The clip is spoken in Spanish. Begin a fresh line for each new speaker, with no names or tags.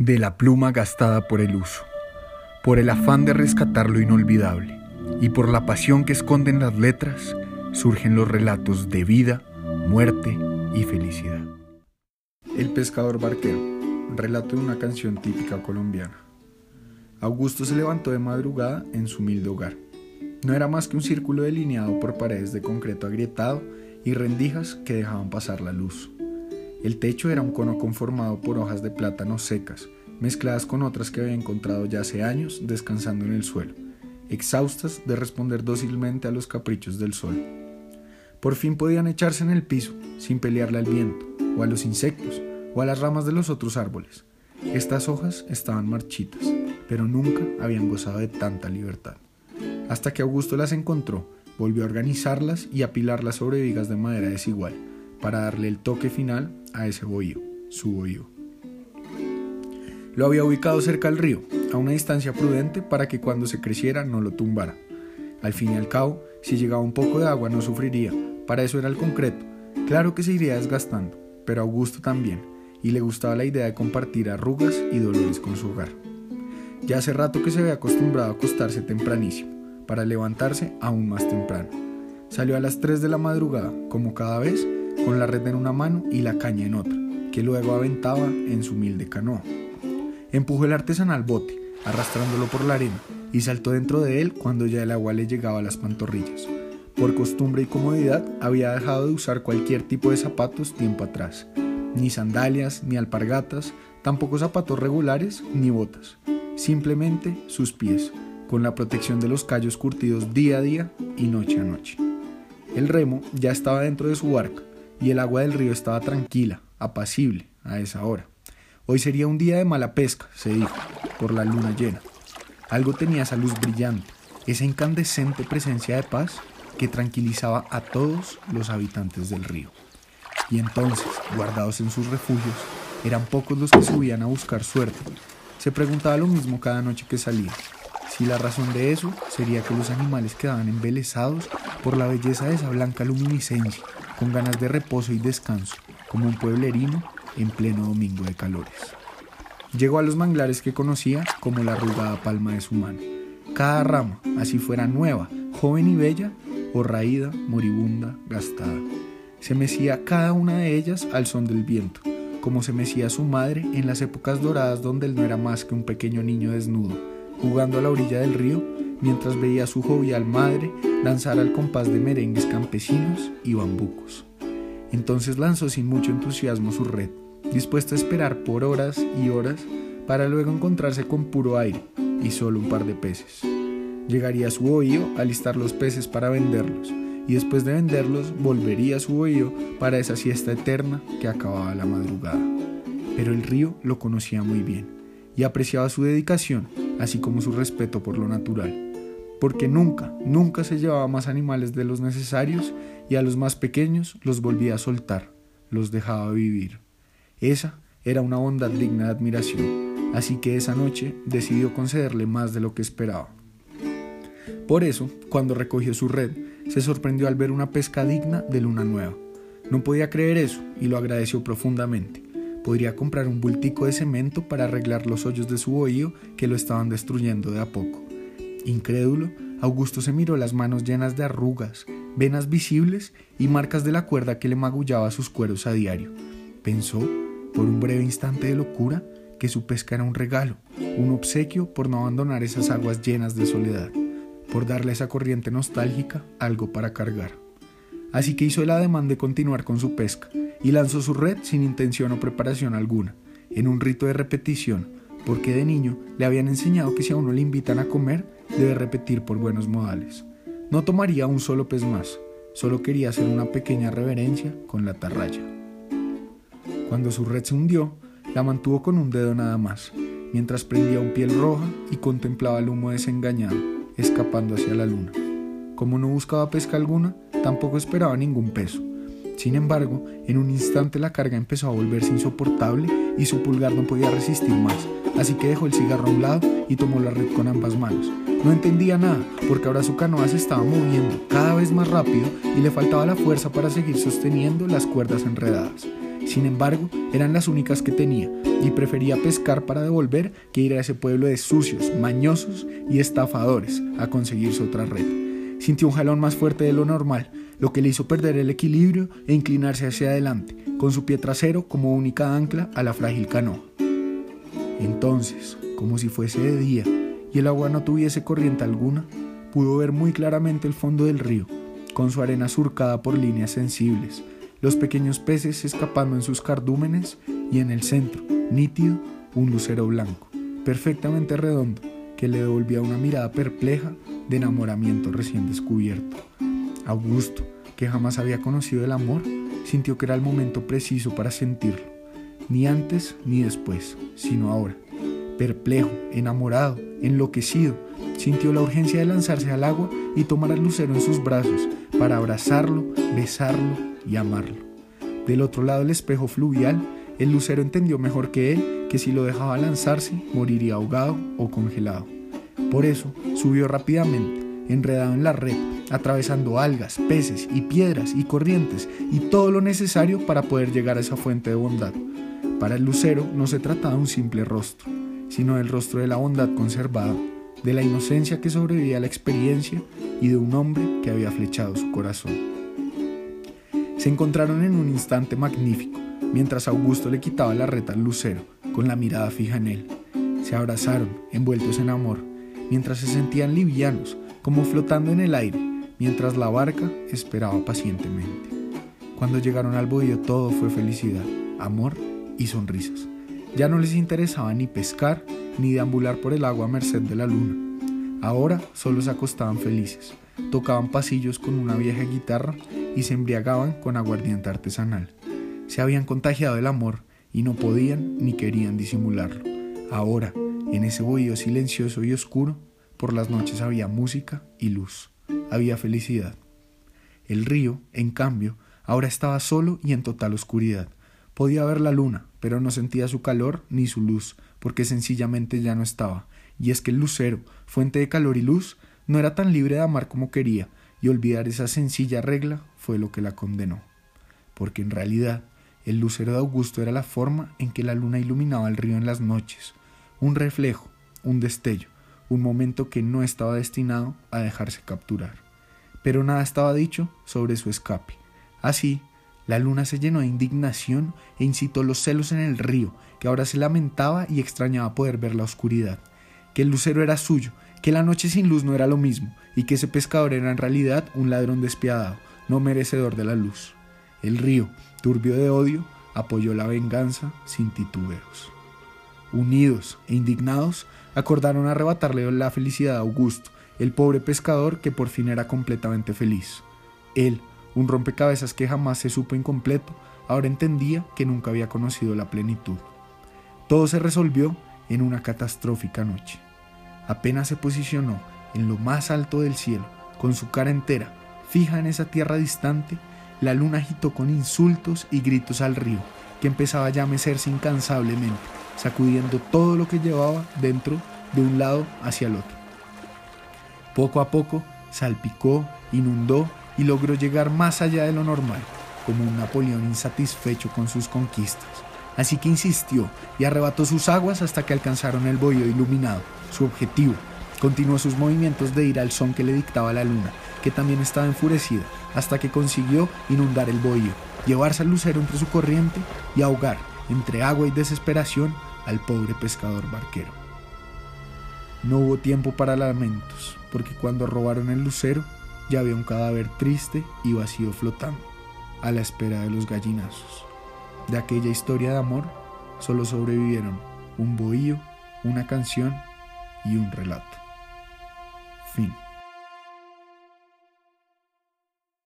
de la pluma gastada por el uso, por el afán de rescatar lo inolvidable y por la pasión que esconden las letras, surgen los relatos de vida, muerte y felicidad. El pescador barquero, relato de una canción típica colombiana. Augusto se levantó de madrugada en su humilde hogar. No era más que un círculo delineado por paredes de concreto agrietado y rendijas que dejaban pasar la luz. El techo era un cono conformado por hojas de plátano secas, mezcladas con otras que había encontrado ya hace años descansando en el suelo, exhaustas de responder dócilmente a los caprichos del sol. Por fin podían echarse en el piso, sin pelearle al viento, o a los insectos, o a las ramas de los otros árboles. Estas hojas estaban marchitas, pero nunca habían gozado de tanta libertad. Hasta que Augusto las encontró, volvió a organizarlas y apilarlas sobre vigas de madera desigual, para darle el toque final a ese bohío, su bohío. Lo había ubicado cerca al río, a una distancia prudente para que cuando se creciera no lo tumbara. Al fin y al cabo, si llegaba un poco de agua no sufriría, para eso era el concreto. Claro que se iría desgastando, pero a Augusto también, y le gustaba la idea de compartir arrugas y dolores con su hogar. Ya hace rato que se había acostumbrado a acostarse tempranísimo, para levantarse aún más temprano. Salió a las 3 de la madrugada, como cada vez, con la red en una mano y la caña en otra, que luego aventaba en su humilde canoa. Empujó el artesanal bote, arrastrándolo por la arena, y saltó dentro de él cuando ya el agua le llegaba a las pantorrillas. Por costumbre y comodidad había dejado de usar cualquier tipo de zapatos tiempo atrás, ni sandalias, ni alpargatas, tampoco zapatos regulares, ni botas, simplemente sus pies, con la protección de los callos curtidos día a día y noche a noche. El remo ya estaba dentro de su barca, y el agua del río estaba tranquila, apacible a esa hora. Hoy sería un día de mala pesca, se dijo, por la luna llena. Algo tenía esa luz brillante, esa incandescente presencia de paz que tranquilizaba a todos los habitantes del río. Y entonces, guardados en sus refugios, eran pocos los que subían a buscar suerte. Se preguntaba lo mismo cada noche que salía. Si la razón de eso sería que los animales quedaban embelesados por la belleza de esa blanca luminiscencia con ganas de reposo y descanso, como un pueblerino en pleno domingo de calores. Llegó a los manglares que conocía como la arrugada palma de su mano. Cada rama, así fuera nueva, joven y bella, o raída, moribunda, gastada. Se mecía cada una de ellas al son del viento, como se mecía su madre en las épocas doradas donde él no era más que un pequeño niño desnudo, jugando a la orilla del río mientras veía a su jovial madre danzar al compás de merengues campesinos y bambucos. Entonces lanzó sin mucho entusiasmo su red, dispuesta a esperar por horas y horas para luego encontrarse con puro aire y solo un par de peces. Llegaría a su bohío a listar los peces para venderlos y después de venderlos volvería a su bohío para esa siesta eterna que acababa la madrugada. Pero el río lo conocía muy bien y apreciaba su dedicación, así como su respeto por lo natural porque nunca, nunca se llevaba más animales de los necesarios y a los más pequeños los volvía a soltar, los dejaba vivir. Esa era una bondad digna de admiración, así que esa noche decidió concederle más de lo que esperaba. Por eso, cuando recogió su red, se sorprendió al ver una pesca digna de luna nueva. No podía creer eso y lo agradeció profundamente. Podría comprar un bultico de cemento para arreglar los hoyos de su bohío que lo estaban destruyendo de a poco. Incrédulo, Augusto se miró las manos llenas de arrugas, venas visibles y marcas de la cuerda que le magullaba sus cueros a diario. Pensó, por un breve instante de locura, que su pesca era un regalo, un obsequio por no abandonar esas aguas llenas de soledad, por darle a esa corriente nostálgica algo para cargar. Así que hizo el ademán de continuar con su pesca y lanzó su red sin intención o preparación alguna, en un rito de repetición, porque de niño le habían enseñado que si a uno le invitan a comer, debe repetir por buenos modales. No tomaría un solo pez más, solo quería hacer una pequeña reverencia con la tarraya. Cuando su red se hundió, la mantuvo con un dedo nada más, mientras prendía un piel roja y contemplaba el humo desengañado, escapando hacia la luna. Como no buscaba pesca alguna, tampoco esperaba ningún peso. Sin embargo, en un instante la carga empezó a volverse insoportable y su pulgar no podía resistir más, así que dejó el cigarro a un lado y tomó la red con ambas manos. No entendía nada, porque ahora su canoa se estaba moviendo cada vez más rápido y le faltaba la fuerza para seguir sosteniendo las cuerdas enredadas. Sin embargo, eran las únicas que tenía y prefería pescar para devolver que ir a ese pueblo de sucios, mañosos y estafadores a conseguirse otra red. Sintió un jalón más fuerte de lo normal, lo que le hizo perder el equilibrio e inclinarse hacia adelante, con su pie trasero como única ancla a la frágil canoa. Entonces, como si fuese de día y el agua no tuviese corriente alguna, pudo ver muy claramente el fondo del río, con su arena surcada por líneas sensibles, los pequeños peces escapando en sus cardúmenes y en el centro, nítido, un lucero blanco, perfectamente redondo, que le devolvía una mirada perpleja de enamoramiento recién descubierto. Augusto, que jamás había conocido el amor, sintió que era el momento preciso para sentirlo, ni antes ni después, sino ahora. Perplejo, enamorado, enloquecido, sintió la urgencia de lanzarse al agua y tomar al lucero en sus brazos para abrazarlo, besarlo y amarlo. Del otro lado del espejo fluvial, el lucero entendió mejor que él que si lo dejaba lanzarse, moriría ahogado o congelado. Por eso subió rápidamente, enredado en la red, atravesando algas, peces y piedras y corrientes y todo lo necesario para poder llegar a esa fuente de bondad. Para el lucero no se trataba de un simple rostro, sino del rostro de la bondad conservada, de la inocencia que sobrevivía a la experiencia y de un hombre que había flechado su corazón. Se encontraron en un instante magnífico, mientras Augusto le quitaba la reta al lucero, con la mirada fija en él. Se abrazaron, envueltos en amor, mientras se sentían livianos, como flotando en el aire, mientras la barca esperaba pacientemente. Cuando llegaron al bohío todo fue felicidad, amor y sonrisas. Ya no les interesaba ni pescar ni deambular por el agua a merced de la luna. Ahora solo se acostaban felices, tocaban pasillos con una vieja guitarra y se embriagaban con aguardiente artesanal. Se habían contagiado del amor y no podían ni querían disimularlo. Ahora, en ese bohío silencioso y oscuro, por las noches había música y luz, había felicidad. El río, en cambio, ahora estaba solo y en total oscuridad. Podía ver la luna, pero no sentía su calor ni su luz, porque sencillamente ya no estaba. Y es que el lucero, fuente de calor y luz, no era tan libre de amar como quería, y olvidar esa sencilla regla fue lo que la condenó. Porque en realidad, el lucero de Augusto era la forma en que la luna iluminaba el río en las noches, un reflejo, un destello, un momento que no estaba destinado a dejarse capturar. Pero nada estaba dicho sobre su escape. Así, la luna se llenó de indignación e incitó los celos en el río, que ahora se lamentaba y extrañaba poder ver la oscuridad, que el lucero era suyo, que la noche sin luz no era lo mismo, y que ese pescador era en realidad un ladrón despiadado, no merecedor de la luz. El río, turbio de odio, apoyó la venganza sin titubeos. Unidos e indignados, acordaron arrebatarle la felicidad a Augusto, el pobre pescador que por fin era completamente feliz. Él, un rompecabezas que jamás se supo incompleto, ahora entendía que nunca había conocido la plenitud. Todo se resolvió en una catastrófica noche. Apenas se posicionó en lo más alto del cielo, con su cara entera fija en esa tierra distante, la luna agitó con insultos y gritos al río, que empezaba ya a mecerse incansablemente, sacudiendo todo lo que llevaba dentro de un lado hacia el otro. Poco a poco salpicó, inundó y logró llegar más allá de lo normal, como un Napoleón insatisfecho con sus conquistas. Así que insistió y arrebató sus aguas hasta que alcanzaron el bohío iluminado, su objetivo. Continuó sus movimientos de ir al son que le dictaba la luna, que también estaba enfurecida, hasta que consiguió inundar el bohío, llevarse al lucero entre su corriente y ahogar, entre agua y desesperación, al pobre pescador barquero. No hubo tiempo para lamentos, porque cuando robaron el lucero, ya había un cadáver triste y vacío flotando, a la espera de los gallinazos. De aquella historia de amor solo sobrevivieron un bohío, una canción y un relato. Fin.